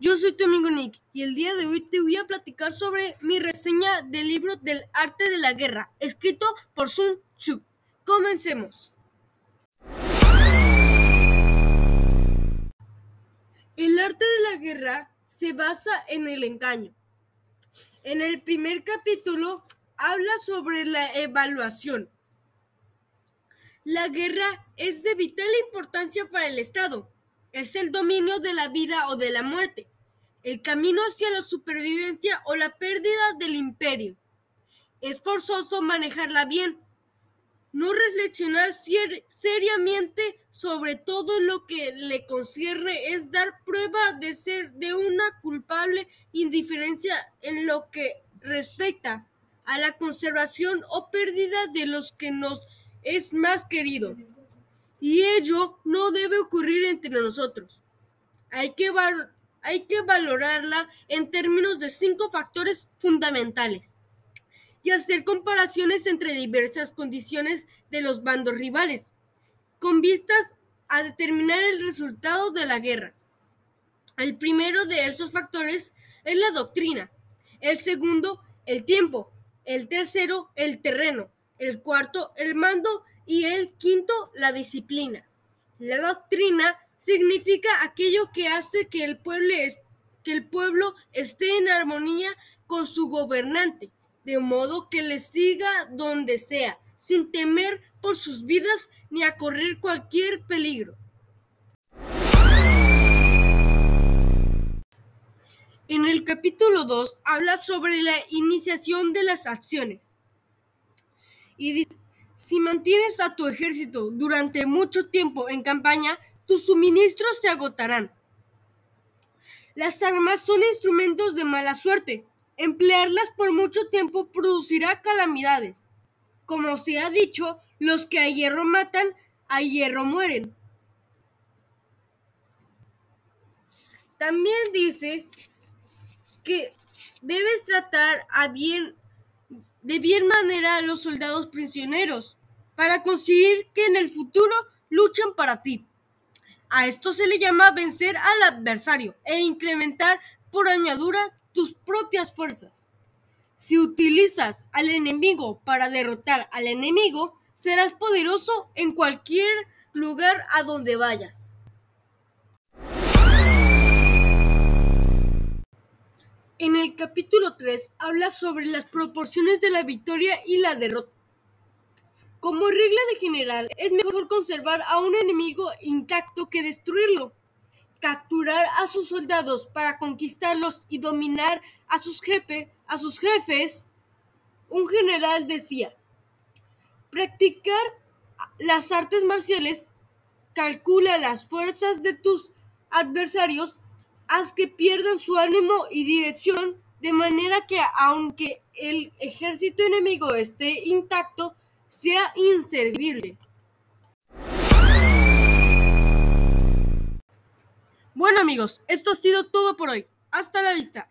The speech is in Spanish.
Yo soy tu amigo Nick y el día de hoy te voy a platicar sobre mi reseña del libro del arte de la guerra, escrito por Sun Tzu. Comencemos. El arte de la guerra se basa en el engaño. En el primer capítulo habla sobre la evaluación. La guerra es de vital importancia para el Estado es el dominio de la vida o de la muerte, el camino hacia la supervivencia o la pérdida del imperio. Es forzoso manejarla bien, no reflexionar seriamente sobre todo lo que le concierne es dar prueba de ser de una culpable indiferencia en lo que respecta a la conservación o pérdida de los que nos es más querido y ello no debe ocurrir entre nosotros. Hay que, hay que valorarla en términos de cinco factores fundamentales y hacer comparaciones entre diversas condiciones de los bandos rivales, con vistas a determinar el resultado de la guerra. El primero de esos factores es la doctrina, el segundo, el tiempo, el tercero, el terreno, el cuarto, el mando y el quinto, la disciplina. La doctrina significa aquello que hace que el pueblo, que el pueblo esté en armonía con su gobernante, de modo que le siga donde sea, sin temer por sus vidas ni a correr cualquier peligro. En el capítulo 2 habla sobre la iniciación de las acciones y dice si mantienes a tu ejército durante mucho tiempo en campaña, tus suministros se agotarán. Las armas son instrumentos de mala suerte. Emplearlas por mucho tiempo producirá calamidades. Como se ha dicho, los que a hierro matan, a hierro mueren. También dice que debes tratar a bien de bien manera a los soldados prisioneros para conseguir que en el futuro luchen para ti. A esto se le llama vencer al adversario e incrementar por añadura tus propias fuerzas. Si utilizas al enemigo para derrotar al enemigo, serás poderoso en cualquier lugar a donde vayas. Capítulo 3 habla sobre las proporciones de la victoria y la derrota. Como regla de general, es mejor conservar a un enemigo intacto que destruirlo. Capturar a sus soldados para conquistarlos y dominar a sus, a sus jefes. Un general decía, practicar las artes marciales, calcula las fuerzas de tus adversarios haz que pierdan su ánimo y dirección, de manera que aunque el ejército enemigo esté intacto, sea inservible. Bueno amigos, esto ha sido todo por hoy. Hasta la vista.